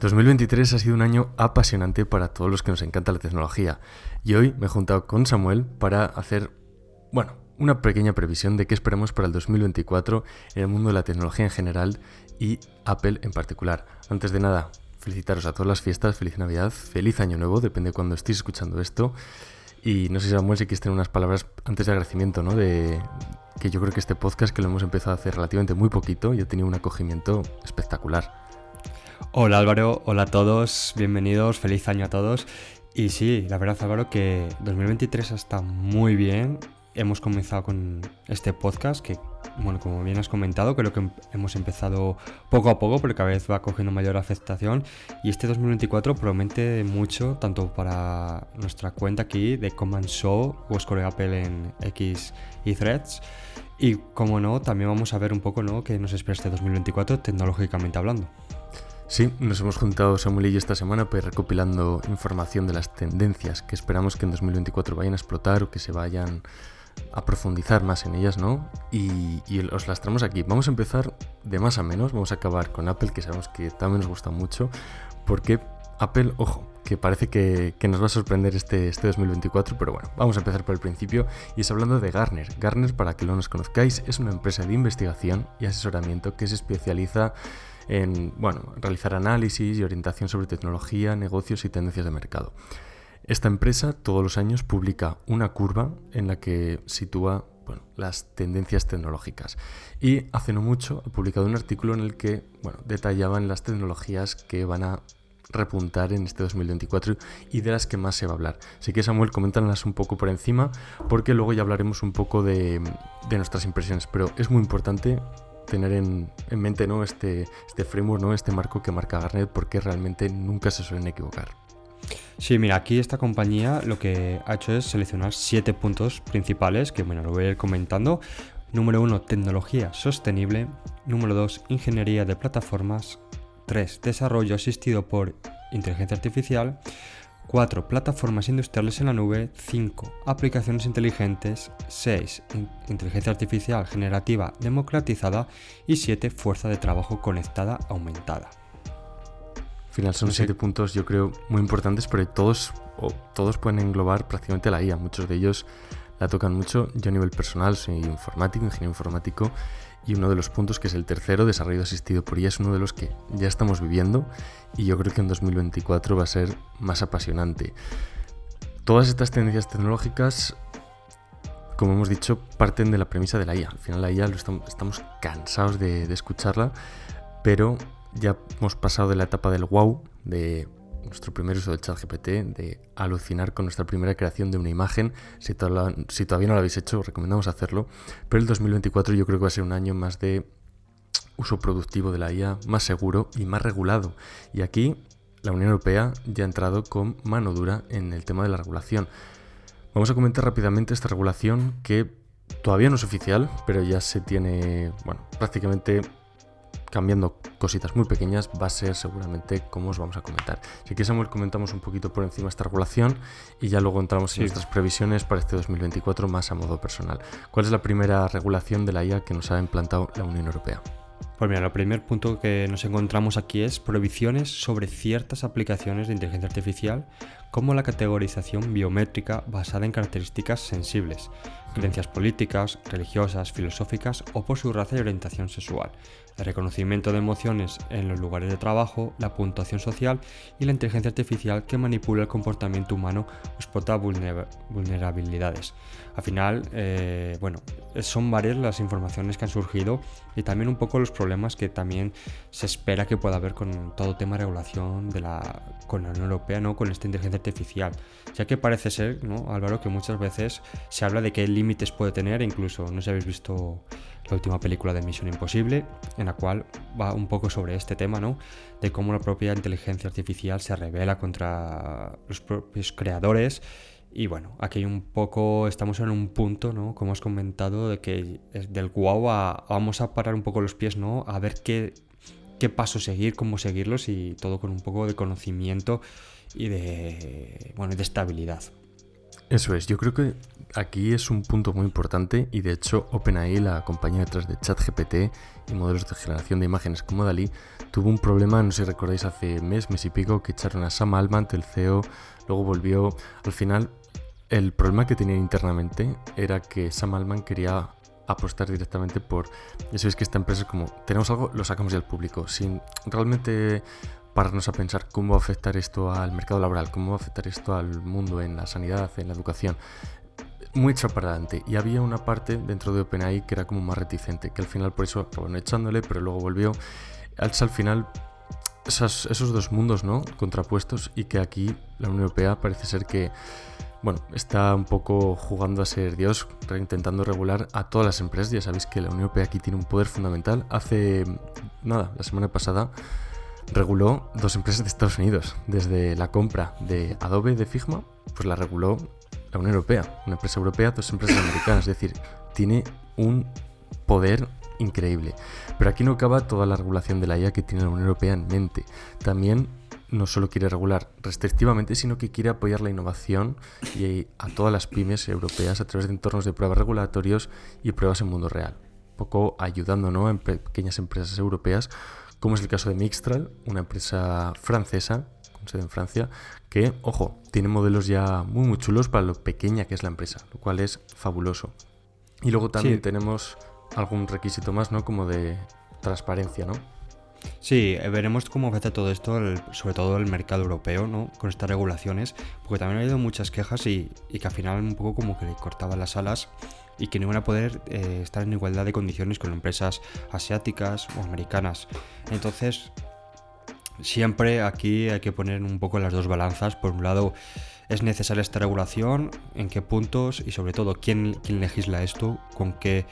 2023 ha sido un año apasionante para todos los que nos encanta la tecnología y hoy me he juntado con Samuel para hacer, bueno, una pequeña previsión de qué esperamos para el 2024 en el mundo de la tecnología en general y Apple en particular. Antes de nada, felicitaros a todas las fiestas, feliz Navidad, feliz Año Nuevo, depende de cuando estéis escuchando esto. Y no sé Samuel si quieres tener unas palabras antes de agradecimiento, ¿no? De que yo creo que este podcast que lo hemos empezado a hacer relativamente muy poquito y ha tenido un acogimiento espectacular. Hola Álvaro, hola a todos, bienvenidos, feliz año a todos. Y sí, la verdad Álvaro que 2023 está muy bien. Hemos comenzado con este podcast que, bueno, como bien has comentado, creo que hemos empezado poco a poco, pero cada vez va cogiendo mayor aceptación. Y este 2024 promete mucho, tanto para nuestra cuenta aquí de Command Show o Score Apple en X y Threads. Y como no, también vamos a ver un poco ¿no? qué nos espera este 2024 tecnológicamente hablando. Sí, nos hemos juntado Samuel y yo esta semana pues, recopilando información de las tendencias que esperamos que en 2024 vayan a explotar o que se vayan a profundizar más en ellas, ¿no? Y, os las traemos aquí. Vamos a empezar de más a menos, vamos a acabar con Apple, que sabemos que también nos gusta mucho, porque Apple, ojo, que parece que, nos va a sorprender este, este 2024, pero bueno, vamos a empezar por el principio y es hablando de Garner. Garner, para que no nos conozcáis, es una empresa de investigación y asesoramiento que se especializa en bueno, realizar análisis y orientación sobre tecnología, negocios y tendencias de mercado. Esta empresa todos los años publica una curva en la que sitúa bueno, las tendencias tecnológicas. Y hace no mucho ha publicado un artículo en el que bueno, detallaban las tecnologías que van a repuntar en este 2024 y de las que más se va a hablar. Así que Samuel, coméntanos un poco por encima porque luego ya hablaremos un poco de, de nuestras impresiones. Pero es muy importante tener en, mente ¿no? este, este framework, ¿no? este marco que marca Garnet, porque realmente nunca se suelen equivocar. Sí, mira, aquí esta compañía lo que ha hecho es seleccionar siete puntos principales que, bueno, lo voy a ir comentando. Número uno, tecnología sostenible. Número dos, ingeniería de plataformas. Tres, desarrollo asistido por inteligencia artificial. 4. Plataformas industriales en la nube. 5. Aplicaciones inteligentes. 6. Inteligencia artificial generativa democratizada. Y 7. Fuerza de trabajo conectada aumentada. Al final son 7 puntos yo creo muy importantes, pero todos, todos pueden englobar prácticamente la IA. Muchos de ellos la tocan mucho. Yo a nivel personal soy informático, ingeniero informático, y uno de los puntos, que es el tercero, desarrollo asistido por IA, es uno de los que ya estamos viviendo y yo creo que en 2024 va a ser más apasionante. Todas estas tendencias tecnológicas, como hemos dicho, parten de la premisa de la IA. Al final la IA lo estamos, cansados de, de escucharla, pero ya hemos pasado de la etapa del wow, de nuestro primer uso del chat GPT, de alucinar con nuestra primera creación de una imagen. Si, todavía no lo habéis hecho, recomendamos hacerlo. Pero el 2024 yo creo que va a ser un año más de uso productivo de la IA, más seguro y más regulado. Y aquí la Unión Europea ya ha entrado con mano dura en el tema de la regulación. Vamos a comentar rápidamente esta regulación que todavía no es oficial, pero ya se tiene, bueno, prácticamente cambiando cositas muy pequeñas, va a ser seguramente como os vamos a comentar. Si que Samuel, comentamos un poquito por encima esta regulación y ya luego entramos en nuestras previsiones para este 2024 más a modo personal. ¿Cuál es la primera regulación de la IA que nos ha implantado la Unión Europea? Pues mira, el primer punto que nos encontramos aquí es prohibiciones sobre ciertas aplicaciones de inteligencia artificial, como la categorización biométrica basada en características sensibles, creencias políticas, religiosas, filosóficas o por su raza y orientación sexual, el reconocimiento de emociones en los lugares de trabajo, la puntuación social y la inteligencia artificial que manipula el comportamiento humano o explota vulnerabilidades. Al final, eh, bueno, son varias las informaciones que han surgido y también un poco los problemas que también se espera que pueda haber con todo tema de regulación de la, con la Unión Europea, ¿no? con esta inteligencia artificial. Ya que parece ser, ¿no, Álvaro, que muchas veces se habla de qué límites puede tener, incluso no sé si habéis visto la última película de Misión Imposible, en la cual va un poco sobre este tema, ¿no? De cómo la propia inteligencia artificial se revela contra los propios creadores. Y bueno, aquí un poco estamos en un punto, ¿no? Como has comentado, de que del guau vamos a parar un poco los pies, ¿no? A ver qué, qué pasos seguir, cómo seguirlos y todo con un poco de conocimiento y de, bueno, de estabilidad. Eso es, yo creo que aquí es un punto muy importante y de hecho OpenAI, la compañía detrás de ChatGPT y modelos de generación de imágenes como Dalí, tuvo un problema, no sé si recordáis, hace mes, mes y pico, que echaron a Sam Altman, el CEO, luego volvió, al final el problema que tenían internamente era que Sam Altman quería apostar directamente por, eso es que esta empresa es como, tenemos algo, lo sacamos ya al público, sin realmente pararnos a pensar cómo va a afectar esto al mercado laboral, cómo va a afectar esto al mundo en la sanidad, en la educación. Muy echado para adelante. Y había una parte dentro de OpenAI que era como más reticente, que al final por eso acabaron echándole, pero luego volvió. Al final esos dos mundos ¿no? contrapuestos y que aquí la Unión Europea parece ser que bueno, está un poco jugando a ser Dios, intentando regular a todas las empresas. Ya sabéis que la Unión Europea aquí tiene un poder fundamental. Hace nada, la semana pasada reguló dos empresas de Estados Unidos. Desde la compra de Adobe de Figma, pues la reguló la Unión Europea. Una empresa europea, dos empresas americanas. Es decir, tiene un poder increíble. Pero aquí no acaba toda la regulación de la IA que tiene la Unión Europea en mente. También no solo quiere regular restrictivamente, sino que quiere apoyar la innovación y a todas las pymes europeas a través de entornos de pruebas regulatorios y pruebas en mundo real. Un poco ayudando ¿no? en pequeñas empresas europeas como es el caso de Mixtral, una empresa francesa, con sede en Francia, que, ojo, tiene modelos ya muy, muy chulos para lo pequeña que es la empresa, lo cual es fabuloso. Y luego también tenemos algún requisito más, ¿no? Como de transparencia, ¿no? Sí, eh, veremos cómo afecta todo esto, sobre todo el mercado europeo, ¿no? Con estas regulaciones, porque también ha habido muchas quejas y, que al final un poco como que le cortaban las alas y que no iban a poder eh, estar en igualdad de condiciones con empresas asiáticas o americanas. Entonces, siempre aquí hay que poner un poco las dos balanzas. Por un lado, es necesaria esta regulación, en qué puntos y sobre todo quién legisla esto, con qué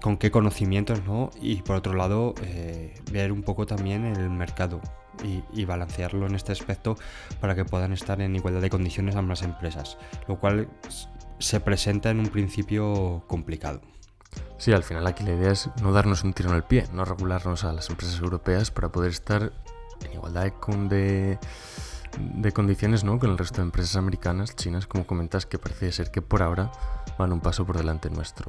con qué conocimientos, ¿no? Y por otro lado, eh, ver un poco también el mercado y, balancearlo en este aspecto para que puedan estar en igualdad de condiciones ambas empresas, lo cual se presenta en un principio complicado. Sí, al final aquí la idea es no darnos un tiro en el pie, no regularnos a las empresas europeas para poder estar en igualdad de, de, condiciones ¿no? con el resto de empresas americanas, chinas, como comentas, que parece ser que por ahora van un paso por delante nuestro.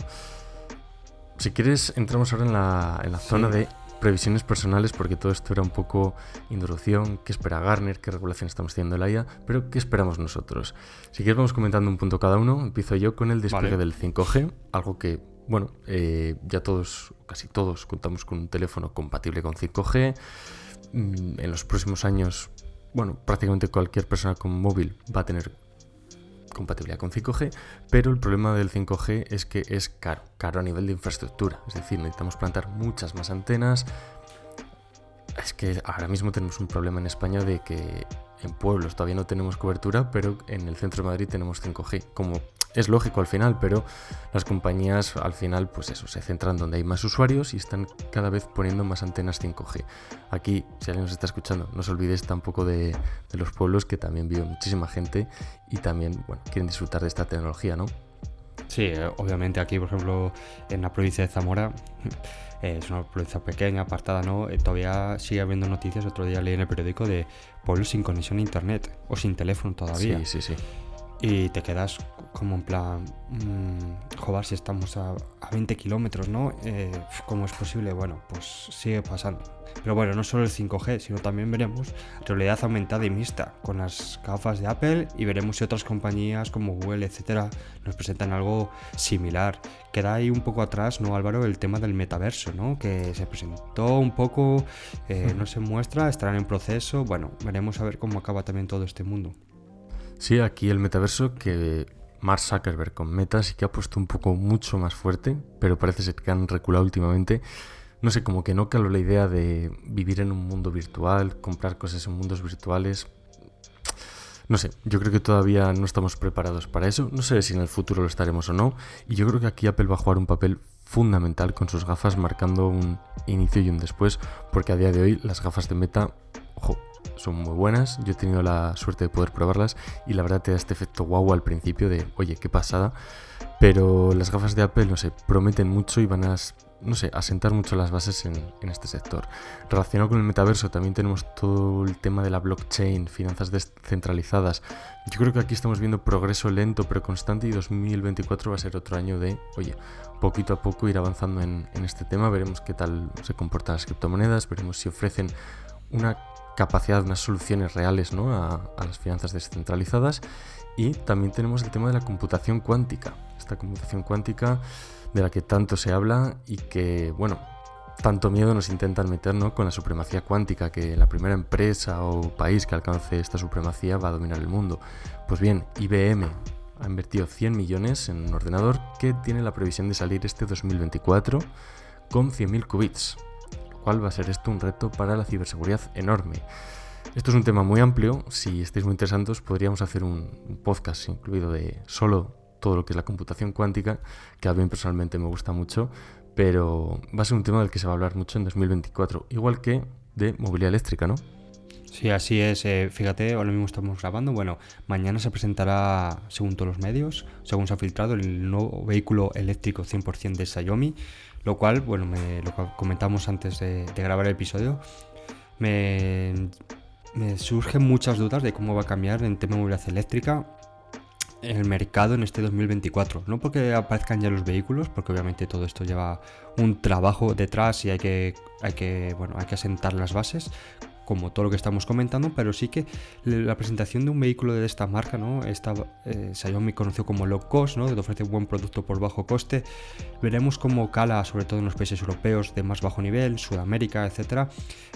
Si quieres, entramos ahora en la, en la zona de previsiones personales, porque todo esto era un poco introducción, qué espera Garner, qué regulación estamos haciendo en la IA, pero qué esperamos nosotros. Si quieres vamos comentando un punto cada uno, empiezo yo con el despliegue del 5G, algo que, bueno, eh, ya todos, casi todos, contamos con un teléfono compatible con 5G. Mm, en los próximos años, bueno, prácticamente cualquier persona con móvil va a tener compatibilidad con 5G, pero el problema del 5G es que es caro, caro a nivel de infraestructura, es decir, necesitamos plantar muchas más antenas. Es que ahora mismo tenemos un problema en España de que en pueblos todavía no tenemos cobertura, pero en el centro de Madrid tenemos 5G. Como es lógico al final, pero las compañías al final, pues eso, se centran donde hay más usuarios y están cada vez poniendo más antenas 5G. Aquí, si alguien nos está escuchando, no os olvidéis tampoco de, los pueblos que también vive muchísima gente y también, quieren disfrutar de esta tecnología, ¿no? Sí, eh, obviamente aquí, por ejemplo, en la provincia de Zamora, eh, es una provincia pequeña, apartada, ¿no? Eh, todavía sigue habiendo noticias, otro día leí en el periódico de pueblos sin conexión a internet o sin teléfono todavía. Sí, sí, sí. Y te quedas como en plan, mmm, joder, si estamos a, a 20 kilómetros, ¿no? ¿Cómo es posible? Bueno, pues sigue pasando. Pero bueno, no solo el 5G, sino también veremos realidad aumentada y mixta con las gafas de Apple y veremos si otras compañías como Google, etcétera, nos presentan algo similar. Queda ahí un poco atrás, ¿no, Álvaro? El tema del metaverso, ¿no? Que se presentó un poco, eh, no se muestra, estarán en proceso. Bueno, veremos a ver cómo acaba también todo este mundo. Sí, aquí el metaverso que Mark Zuckerberg con Meta sí que ha puesto un poco mucho más fuerte, pero parece ser que han reculado últimamente no sé, como que no caló la idea de vivir en un mundo virtual, comprar cosas en mundos virtuales. No sé, yo creo que todavía no estamos preparados para eso. No sé si en el futuro lo estaremos o no. Y yo creo que aquí Apple va a jugar un papel fundamental con sus gafas, marcando un inicio y un después, porque a día de hoy las gafas de Meta, son muy buenas. Yo he tenido la suerte de poder probarlas y la verdad te da este efecto guau al principio de, oye, qué pasada. Pero las gafas de Apple, no sé, prometen mucho y van a no sé, asentar mucho las bases en, este sector. Relacionado con el metaverso también tenemos todo el tema de la blockchain, finanzas descentralizadas. Yo creo que aquí estamos viendo progreso lento pero constante y 2024 va a ser otro año de, oye, poquito a poco ir avanzando en, este tema, veremos qué tal se comportan las criptomonedas, veremos si ofrecen una capacidad, unas soluciones reales ¿no? a, las finanzas descentralizadas y también tenemos el tema de la computación cuántica. Esta computación cuántica de la que tanto se habla y que, bueno, tanto miedo nos intentan meter con la supremacía cuántica, que la primera empresa o país que alcance esta supremacía va a dominar el mundo. Pues bien, IBM ha invertido 100 millones en un ordenador que tiene la previsión de salir este 2024 con 100.000 qubits, cual va a ser esto un reto para la ciberseguridad enorme. Esto es un tema muy amplio, si estáis muy interesados podríamos hacer un podcast incluido de solo todo lo que es la computación cuántica, que a mí personalmente me gusta mucho, pero va a ser un tema del que se va a hablar mucho en 2024, igual que de movilidad eléctrica, ¿no? Sí, así es. Eh, fíjate, ahora mismo estamos grabando. Bueno, mañana se presentará, según todos los medios, según se ha filtrado, el nuevo vehículo eléctrico 100% de Xiaomi, lo cual, bueno, me, lo comentamos antes de, grabar el episodio, me, me surgen muchas dudas de cómo va a cambiar en tema de movilidad eléctrica el mercado en este 2024. No porque aparezcan ya los vehículos, porque obviamente todo esto lleva un trabajo detrás y hay que, hay que, bueno, hay que asentar las bases, como todo lo que estamos comentando, pero sí que la presentación de un vehículo de esta marca, ¿no? Esta, eh, Xiaomi conoció como low cost, ¿no? Que ofrece un buen producto por bajo coste. Veremos cómo cala, sobre todo en los países europeos de más bajo nivel, Sudamérica, etcétera,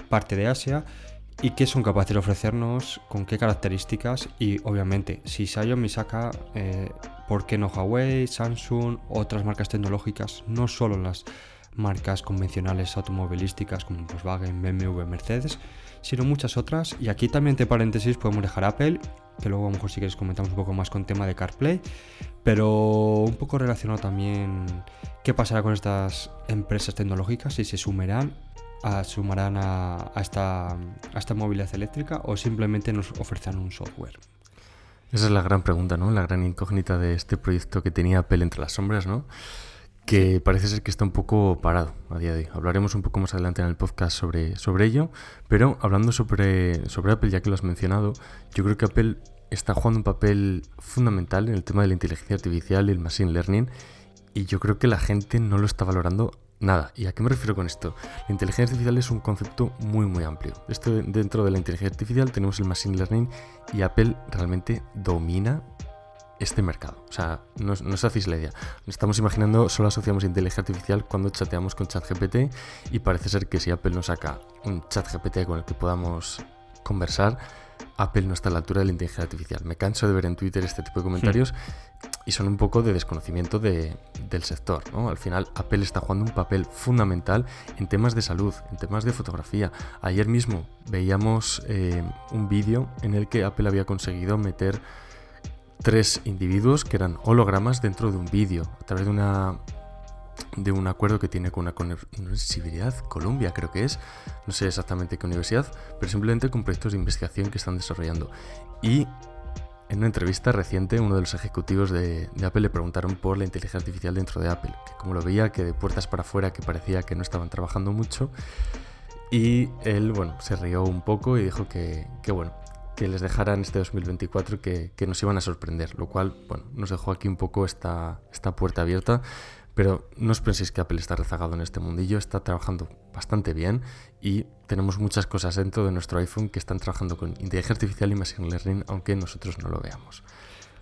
parte de Asia y qué son capaces de ofrecernos, con qué características y obviamente si Xiaomi saca, eh, ¿por qué no Huawei, Samsung, otras marcas tecnológicas, no solo las marcas convencionales automovilísticas como Volkswagen, BMW, Mercedes, sino muchas otras. Y aquí también, entre paréntesis, podemos dejar Apple, que luego a lo mejor si quieres comentamos un poco más con tema de CarPlay, pero un poco relacionado también qué pasará con estas empresas tecnológicas, si se sumarán sumarán a, esta, esta movilidad eléctrica o simplemente nos ofrecerán un software? Esa es la gran pregunta, ¿no? La gran incógnita de este proyecto que tenía Apple entre las sombras, ¿no? Que parece ser que está un poco parado a día de hoy. Hablaremos un poco más adelante en el podcast sobre, sobre ello, pero hablando sobre, sobre Apple, ya que lo has mencionado, yo creo que Apple está jugando un papel fundamental en el tema de la inteligencia artificial y el machine learning, y yo creo que la gente no lo está valorando nada. ¿Y a qué me refiero con esto? La inteligencia artificial es un concepto muy muy amplio. Esto dentro de la inteligencia artificial tenemos el machine learning y Apple realmente domina este mercado. O sea, no, no os hacéis la idea. Estamos imaginando, solo asociamos inteligencia artificial cuando chateamos con ChatGPT y parece ser que si Apple nos saca un ChatGPT con el que podamos conversar, Apple no está a la altura de la inteligencia artificial. Me canso de ver en Twitter este tipo de comentarios y son un poco de desconocimiento del sector. ¿no? Al final, Apple está jugando un papel fundamental en temas de salud, en temas de fotografía. Ayer mismo veíamos eh, un vídeo en el que Apple había conseguido meter tres individuos que eran hologramas dentro de un vídeo a través de una de un acuerdo que tiene con una universidad, Colombia creo que es, no sé exactamente qué universidad, pero simplemente con proyectos de investigación que están desarrollando. Y en una entrevista reciente, uno de los ejecutivos de, Apple le preguntaron por la inteligencia artificial dentro de Apple, que como lo veía, que de puertas para afuera, que parecía que no estaban trabajando mucho. Y él, bueno, se rió un poco y dijo que, bueno, que les dejaran este 2024 que, que, nos iban a sorprender, lo cual, bueno, nos dejó aquí un poco esta, esta puerta abierta. Pero no os penséis que Apple está rezagado en este mundillo, está trabajando bastante bien y tenemos muchas cosas dentro de nuestro iPhone que están trabajando con inteligencia artificial y machine learning, aunque nosotros no lo veamos.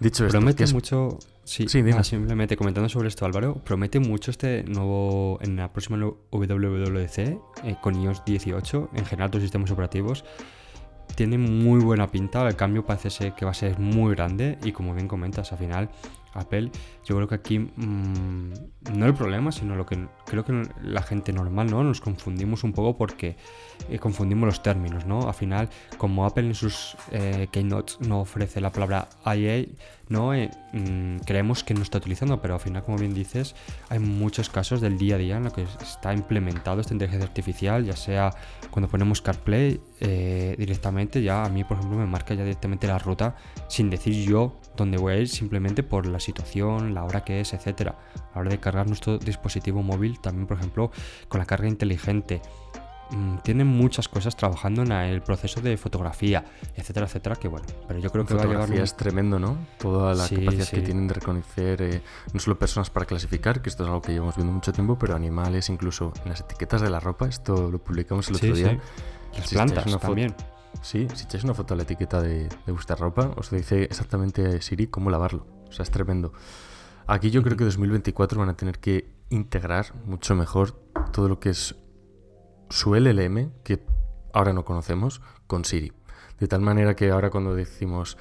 Dicho esto, promete mucho. Sí, simplemente comentando sobre esto, Álvaro, promete mucho este nuevo. En la próxima WWDC, eh, con iOS 18, en general, los sistemas operativos, tiene muy buena pinta. El cambio parece ser que va a ser muy grande y, como bien comentas, al final Apple, yo creo que aquí mm, no el problema, sino lo que creo que la gente normal, ¿no? Nos confundimos un poco porque eh, confundimos los términos, ¿no? Al final, como Apple en sus eh, no ofrece la palabra IA, ¿no? Eh, mm, creemos que no está utilizando, pero al final, como bien dices, hay muchos casos del día a día en los que está implementado esta inteligencia artificial, ya sea cuando ponemos CarPlay directamente, ya a mí, por ejemplo, me marca ya directamente la ruta sin decir yo dónde voy a ir, simplemente por la situación, la hora que es, etcétera. A la hora de cargar nuestro dispositivo móvil, también, por ejemplo, con la carga inteligente. Mm, tienen muchas cosas trabajando en el proceso de fotografía, etcétera, etcétera, que bueno, pero yo creo que va a llegar... es tremendo, ¿no? Toda la capacidad que tienen de reconocer eh, no solo personas para clasificar, que esto es algo que llevamos viendo mucho tiempo, pero animales, incluso en las etiquetas de la ropa, esto lo publicamos el otro día. Las plantas también. Sí, si echáis una foto a la etiqueta de, de, vuestra ropa, os dice exactamente Siri cómo lavarlo. O sea, es tremendo. Aquí yo creo que 2024 van a tener que integrar mucho mejor todo lo que es su LLM, que ahora no conocemos, con Siri. De tal manera que ahora cuando decimos,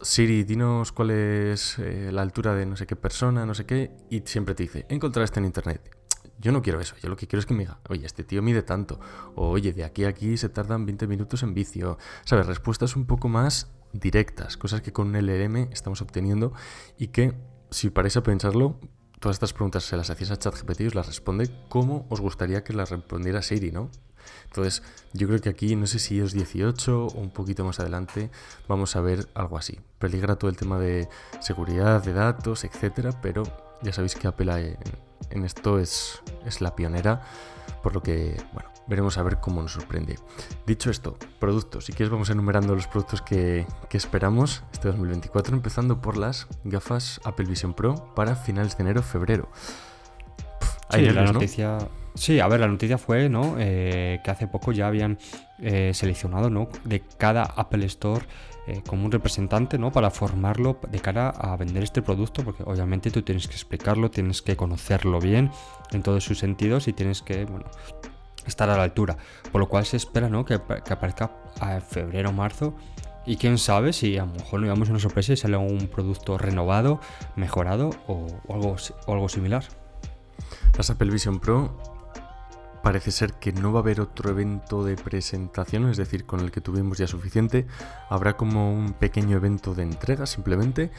Siri, dinos cuál es eh, la altura de no sé qué persona, no sé qué, y siempre te dice, encontraste en internet. Yo no quiero eso, yo lo que quiero es que me diga, oye, este tío mide tanto, o oye, de aquí a aquí se tardan 20 minutos en vicio. ¿Sabes? Respuestas un poco más directas, cosas que con un LLM estamos obteniendo y que, si paráis a pensarlo, todas estas preguntas se las hacéis a ChatGPT y os las responde como os gustaría que las respondiera Siri, ¿no? Entonces, yo creo que aquí, no sé si es 18 o un poquito más adelante, vamos a ver algo así. Peligra todo el tema de seguridad de datos, etcétera, pero ya sabéis que Apple en, esto es, es la pionera, por lo que, bueno, veremos a ver cómo nos sorprende. Dicho esto, productos. Si quieres vamos enumerando los productos que, esperamos este 2024, empezando por las gafas Apple Vision Pro para finales de enero, febrero. sí, la noticia... Sí, a ver, la noticia fue ¿no? Eh, que hace poco ya habían eh, seleccionado ¿no? de cada Apple Store eh, como un representante ¿no? para formarlo de cara a vender este producto, porque obviamente tú tienes que explicarlo, tienes que conocerlo bien en todos sus sentidos y tienes que bueno, estar a la altura. Por lo cual se espera ¿no? que, aparezca a febrero o marzo. Y quién sabe si a lo mejor nos llevamos una sorpresa y sale un producto renovado, mejorado o, algo, o algo similar. Las Apple Vision Pro parece ser que no va a haber otro evento de presentación, es decir, con el que tuvimos ya suficiente. Habrá como un pequeño evento de entrega simplemente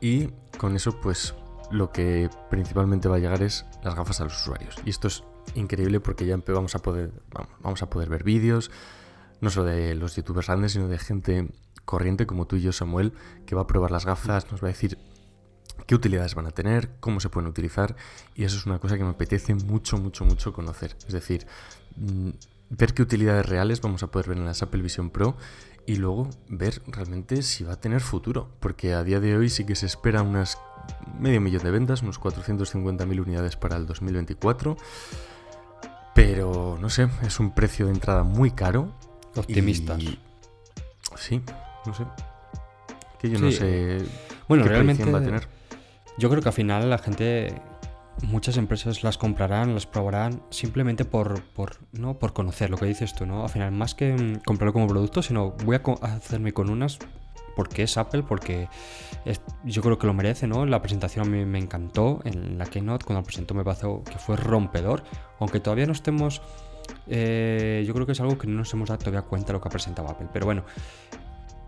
y con eso pues lo que principalmente va a llegar es las gafas a los usuarios. Y esto es increíble porque ya vamos a poder, vamos a poder ver vídeos, no solo de los youtubers grandes, sino de gente corriente como tú y yo, Samuel, que va a probar las gafas, nos va a decir qué utilidades van a tener, cómo se pueden utilizar, y eso es una cosa que me apetece mucho, mucho, mucho conocer. Es decir, mm, ver qué utilidades reales vamos a poder ver en las Apple Vision Pro y luego ver realmente si va a tener futuro, porque a día de hoy sí que se espera unas medio millón de ventas, unos 450.000 unidades para el 2024. Pero no sé, es un precio de entrada muy caro. Optimistas. Sí, no sé. Que yo no sé. Bueno, realmente. Va a tener. Yo creo que al final la gente. Muchas empresas las comprarán, las probarán simplemente por, por, ¿no? por conocer lo que dices tú, ¿no? Al final, más que mm, comprarlo como producto, sino voy a hacerme con unas porque es Apple, porque yo creo que lo merece, ¿no? La presentación a mí me encantó, en la Keynote, cuando lo presentó me pasó que fue rompedor, aunque todavía no estemos... Eh, yo creo que es algo que no nos hemos dado todavía cuenta de lo que ha presentado Apple, pero bueno,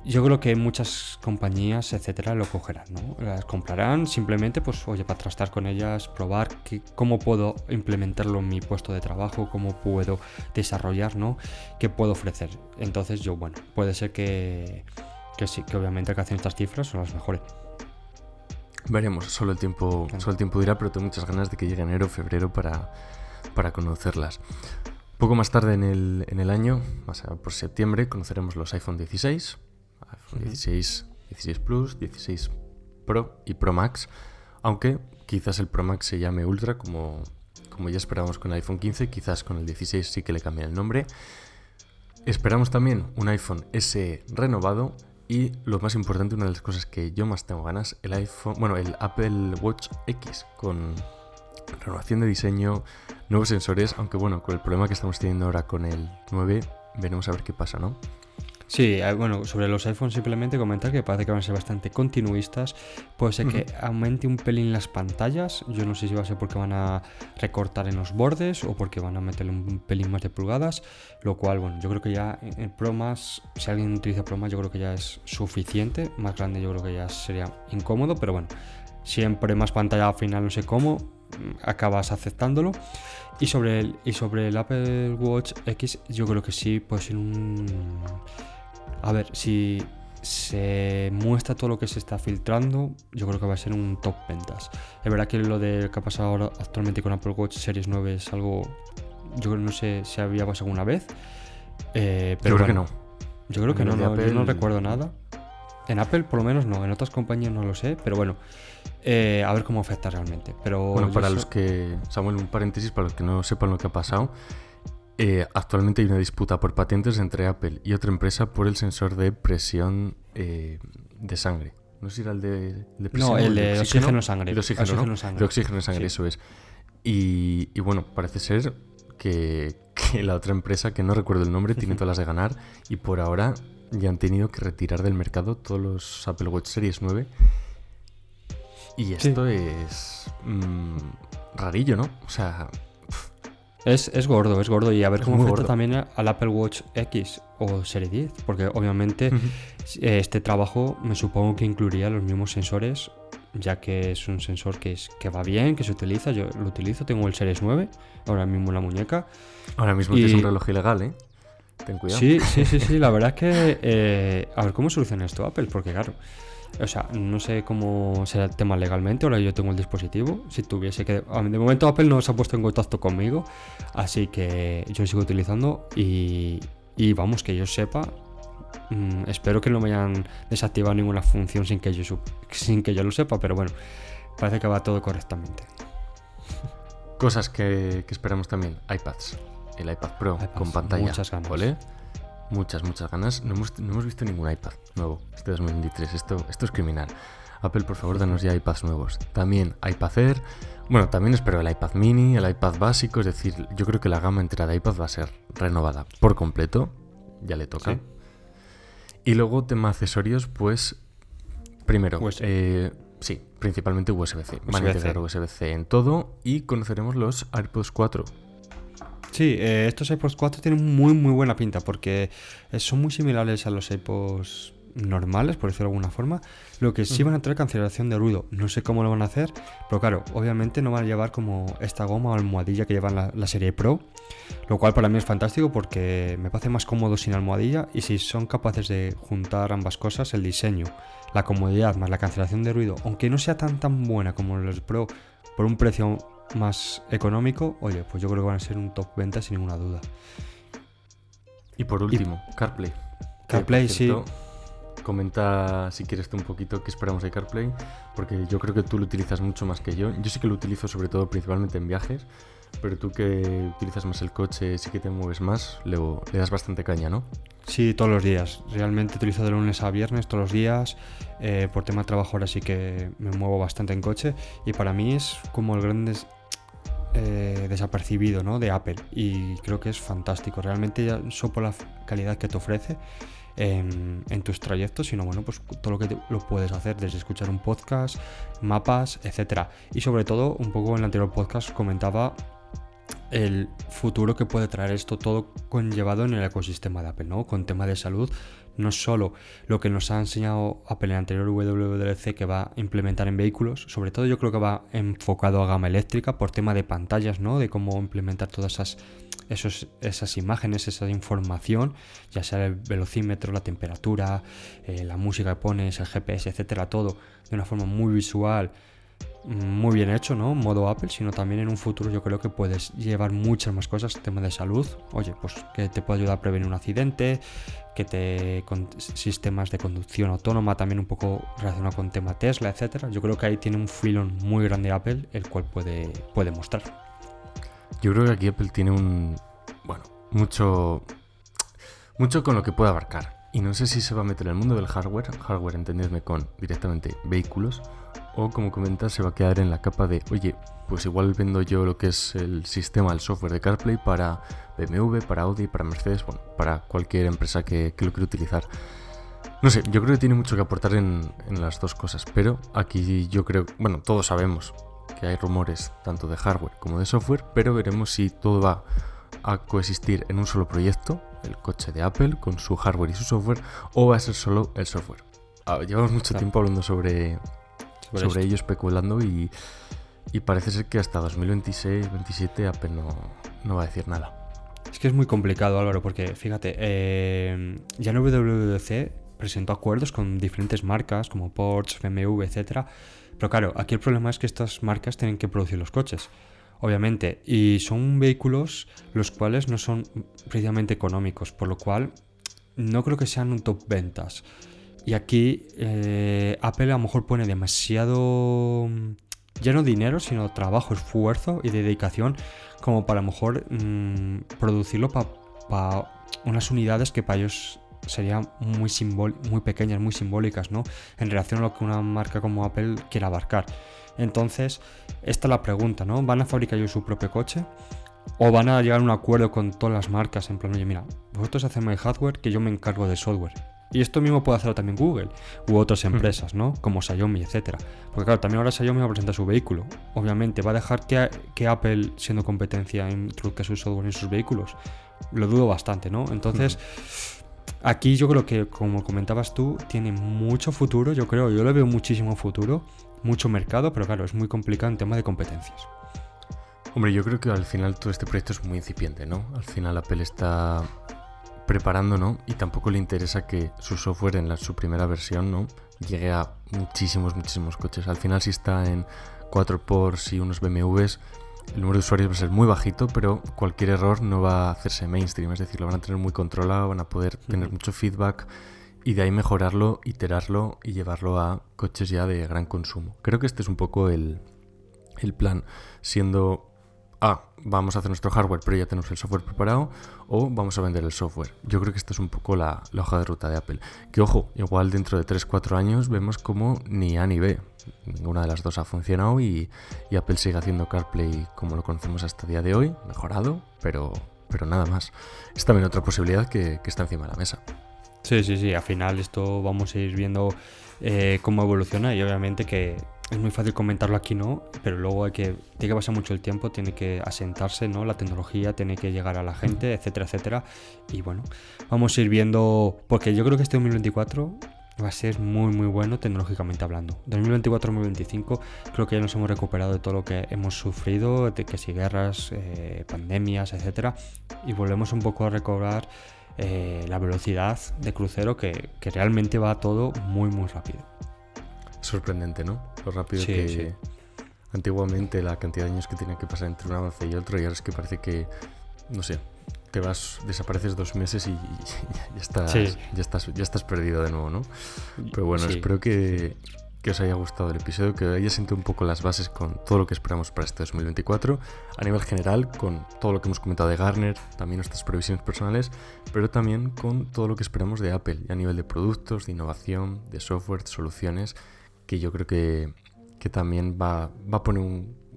yo creo que muchas compañías, etcétera, lo cogerán, ¿no? Las comprarán simplemente, pues, oye, para trastar con ellas, probar cómo puedo implementarlo en mi puesto de trabajo, cómo puedo desarrollar, ¿no? ¿Qué puedo ofrecer? Entonces, yo, bueno, puede ser que, que sí, que obviamente que hacen estas cifras son las mejores. Veremos, solo el tiempo, solo el tiempo dirá, pero tengo muchas ganas de que llegue enero o febrero para, para conocerlas. Poco más tarde en el, en el año, más por septiembre, conoceremos los iPhone 16, iPhone 16, 16 Plus, 16 Pro y Pro Max, aunque quizás el Pro Max se llame Ultra como, como ya esperábamos con el iPhone 15, quizás con el 16 sí que le cambie el nombre. Esperamos también un iPhone SE renovado y lo más importante, una de las cosas que yo más tengo ganas, el iPhone, bueno, el Apple Watch X con renovación de diseño, nuevos sensores, aunque bueno, con el problema que estamos teniendo ahora con el 9, veremos a ver qué pasa, ¿no? Sí, eh, bueno, sobre los iPhones simplemente comentar que parece que van a ser bastante continuistas. Puede ser que aumente un pelín las pantallas. Yo no sé si va a ser porque van a recortar en los bordes o porque van a meterle un pelín más de pulgadas. Lo cual, bueno, yo creo que ya en Pro más, si alguien utiliza Pro más, yo creo que ya es suficiente. Más grande yo creo que ya sería incómodo, pero bueno, siempre más pantalla al final no sé cómo, acabas aceptándolo. Y sobre el, y sobre el Apple Watch X, yo creo que sí puede ser un a ver, si se muestra todo lo que se está filtrando, yo creo que va a ser un top ventas. Es verdad que lo de que ha pasado ahora actualmente con Apple Watch Series 9 es algo, yo no sé si había pasado alguna vez. Eh, pero yo creo que no. Yo creo que no, no yo no recuerdo nada. En Apple por lo menos no, en otras compañías no lo sé, pero bueno, eh, a ver cómo afecta realmente. Pero bueno, para los que, Samuel, un paréntesis, para los que no sepan lo que ha pasado, eh, actualmente hay una disputa por patentes entre Apple y otra empresa por el sensor de presión eh, de sangre. No sé si era el de, presión. No, el de, oxígeno, sangre. El de oxígeno, sangre. De oxígeno sangre, eso es. Y, bueno, parece ser que, que, la otra empresa, que no recuerdo el nombre, tiene todas las de ganar y por ahora ya han tenido que retirar del mercado todos los Apple Watch Series 9. Y esto es mm, rarillo, ¿no? O sea... Es, gordo, es gordo. Y a ver cómo afecta también al Apple Watch X o Serie 10. Porque obviamente este trabajo me supongo que incluiría los mismos sensores, ya que es un sensor que, es, que va bien, que se utiliza. Yo lo utilizo, tengo el Series 9 ahora mismo en la muñeca. Ahora mismo es un reloj ilegal, ¿eh? Sí, sí, sí, sí. La verdad es que. Eh, a ver, ¿cómo soluciona esto Apple? Porque, claro. O sea, no sé cómo será el tema legalmente. Ahora yo tengo el dispositivo. Si tuviese que. De momento, Apple no se ha puesto en contacto conmigo. Así que yo sigo utilizando. Y, y vamos, que yo sepa. Mm, espero que no me hayan desactivado ninguna función sin que, yo, sin que yo lo sepa. Pero bueno, parece que va todo correctamente. Cosas que, que esperamos también: iPads el iPad Pro con pantalla muchas ganas. Muchas, muchas ganas. No hemos, visto ningún iPad nuevo este 2023. Esto, esto es criminal. Apple, por favor, danos ya iPads nuevos. También iPad Air. Bueno, también espero el iPad mini, el iPad básico. Es decir, yo creo que la gama entera de iPad va a ser renovada por completo. Ya le toca. Y luego, tema accesorios, pues. Primero, eh, sí, principalmente USB-C. Van a integrar USB-C en todo y conoceremos los AirPods 4 Sí, eh, estos iPods 4 tienen muy muy buena pinta porque eh, son muy similares a los iPods normales, por decirlo de alguna forma. Lo que sí van a traer cancelación de ruido. No sé cómo lo van a hacer, pero claro, obviamente no van a llevar como esta goma o almohadilla que llevan la, serie Pro, lo cual para mí es fantástico porque me parece más cómodo sin almohadilla y si son capaces de juntar ambas cosas, el diseño, la comodidad más la cancelación de ruido, aunque no sea tan tan buena como los Pro por un precio más económico, oye, pues yo creo que van a ser un top venta sin ninguna duda. Y por último, CarPlay. CarPlay, sí. Comenta si quieres tú un poquito qué esperamos de CarPlay, porque yo creo que tú lo utilizas mucho más que yo. Yo sí que lo utilizo sobre todo principalmente en viajes, pero tú que utilizas más el coche, sí que te mueves más, le, le das bastante caña, ¿no? Sí, todos los días. Realmente utilizo de lunes a viernes todos los días. Eh, por tema de trabajo ahora sí que me muevo bastante en coche y para mí es como el gran eh, desapercibido ¿no? de Apple y creo que es fantástico. Realmente ya solo por la calidad que te ofrece en, tus trayectos, sino bueno, pues todo lo que lo puedes hacer desde escuchar un podcast, mapas, etcétera. Y sobre todo, un poco en el anterior podcast comentaba el futuro que puede traer esto todo conllevado en el ecosistema de Apple, ¿no? Con tema de salud, no solo lo que nos ha enseñado Apple en anterior WWDC que va a implementar en vehículos, sobre todo yo creo que va enfocado a gama eléctrica por tema de pantallas, ¿no? De cómo implementar todas esas, esas imágenes, esa información, ya sea el velocímetro, la temperatura, eh, la música que pones, el GPS, etcétera, todo de una forma muy visual muy bien hecho, ¿no? Modo Apple, sino también en un futuro yo creo que puedes llevar muchas más cosas, tema de salud, oye, pues que te puede ayudar a prevenir un accidente, que te con sistemas de conducción autónoma también un poco relacionado con tema Tesla, etcétera. Yo creo que ahí tiene un filón muy grande Apple, el cual puede, puede mostrar. Yo creo que aquí Apple tiene un bueno, mucho mucho con lo que puede abarcar. Y no sé si se va a meter en el mundo del hardware, hardware entendedme con directamente vehículos, o como comentas, se va a quedar en la capa de, oye, pues igual vendo yo lo que es el sistema, el software de CarPlay para BMW, para Audi, para Mercedes, bueno, para cualquier empresa que, lo quiera utilizar. No sé, yo creo que tiene mucho que aportar en, en, las dos cosas, pero aquí yo creo, bueno, todos sabemos que hay rumores tanto de hardware como de software, pero veremos si todo va a coexistir en un solo proyecto, el coche de Apple, con su hardware y su software, o va a ser solo el software. Ah, llevamos mucho tiempo hablando sobre, sobre, ello, especulando y, parece ser que hasta 2026-2027 Apple no, no, va a decir nada. Es que es muy complicado, Álvaro, porque fíjate, eh, ya en WWDC presentó acuerdos con diferentes marcas como Porsche, BMW, etc. Pero claro, aquí el problema es que estas marcas tienen que producir los coches, obviamente, y son vehículos los cuales no son precisamente económicos, por lo cual no creo que sean un top ventas. Y aquí eh, Apple a lo mejor pone demasiado ya no dinero, sino trabajo, esfuerzo y dedicación como para a lo mejor mm, producirlo para unas unidades que para ellos serían muy, muy pequeñas, muy simbólicas, ¿no? En relación a lo que una marca como Apple quiere abarcar. Entonces, esta es la pregunta, ¿no? ¿Van a fabricar ellos su propio coche? ¿O van a llegar a un acuerdo con todas las marcas en plan, oye, mira, vosotros hacemos el hardware que yo me encargo de software? Y esto mismo puede hacerlo también Google u otras empresas, ¿no? Como Xiaomi, etcétera. Porque claro, también ahora Xiaomi va a presentar su vehículo. Obviamente, ¿va a dejar que, que Apple, siendo competencia, introduzca su software en sus vehículos? Lo dudo bastante, ¿no? Entonces, aquí yo creo que, como comentabas tú, tiene mucho futuro, yo creo, yo le veo muchísimo futuro, mucho mercado, pero claro, es muy complicado en tema de competencias. Hombre, yo creo que al final todo este proyecto es muy incipiente, ¿no? Al final Apple está preparando, ¿no? Y tampoco le interesa que su software en la, su primera versión, ¿no? Llegue a muchísimos, muchísimos coches. Al final, si está en 4 Porsche y unos BMWs, el número de usuarios va a ser muy bajito, pero cualquier error no va a hacerse mainstream. Es decir, lo van a tener muy controlado, van a poder tener mucho feedback y de ahí mejorarlo, iterarlo y llevarlo a coches ya de gran consumo. Creo que este es un poco el, el plan, siendo ah, vamos a hacer nuestro hardware, pero ya tenemos el software preparado, o vamos a vender el software. Yo creo que esta es un poco la, hoja de ruta de Apple. Que ojo, igual dentro de 3-4 años vemos como ni A ni B. Ninguna de las dos ha funcionado y, Apple sigue haciendo CarPlay como lo conocemos hasta el día de hoy, mejorado, pero, pero nada más. Es también otra posibilidad que, está encima de la mesa. Sí, sí, sí, al final esto vamos a ir viendo eh, cómo evoluciona y obviamente que, es muy fácil comentarlo aquí, ¿no? Pero luego hay que, tiene que pasar mucho el tiempo, tiene que asentarse, ¿no? La tecnología tiene que llegar a la gente, etcétera, etcétera. Y bueno, vamos a ir viendo, porque yo creo que este 2024 va a ser muy, muy bueno tecnológicamente hablando. 2024-2025 creo que ya nos hemos recuperado de todo lo que hemos sufrido, de que si guerras, eh, pandemias, etcétera. Y volvemos un poco a recobrar eh, la velocidad de crucero que, que realmente va todo muy, muy rápido sorprendente, ¿no? Lo rápido que antiguamente la cantidad de años que tiene que pasar entre un avance y otro y ahora es que parece que, no sé, te vas, desapareces dos meses y, ya, estás, ya, estás, ya estás perdido de nuevo, ¿no? Pero bueno, espero que, que os haya gustado el episodio, que haya sentido un poco las bases con todo lo que esperamos para este 2024, a nivel general, con todo lo que hemos comentado de Garner, también nuestras previsiones personales, pero también con todo lo que esperamos de Apple, y a nivel de productos, de innovación, de software, de soluciones que yo creo que, también va, a poner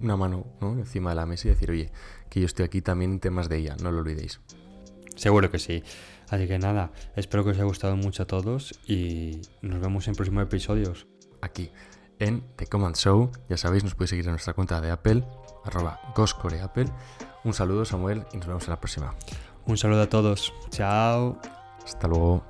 una mano encima de la mesa y decir, oye, que yo estoy aquí también en temas de ella, no lo olvidéis. Seguro que sí. Así que nada, espero que os haya gustado mucho a todos y nos vemos en próximos episodios. Aquí, en The Command Show, ya sabéis, nos podéis seguir en nuestra cuenta de Apple, arroba goscoreapple. Un saludo Samuel y nos vemos en la próxima. Un saludo a todos. Chao. Hasta luego.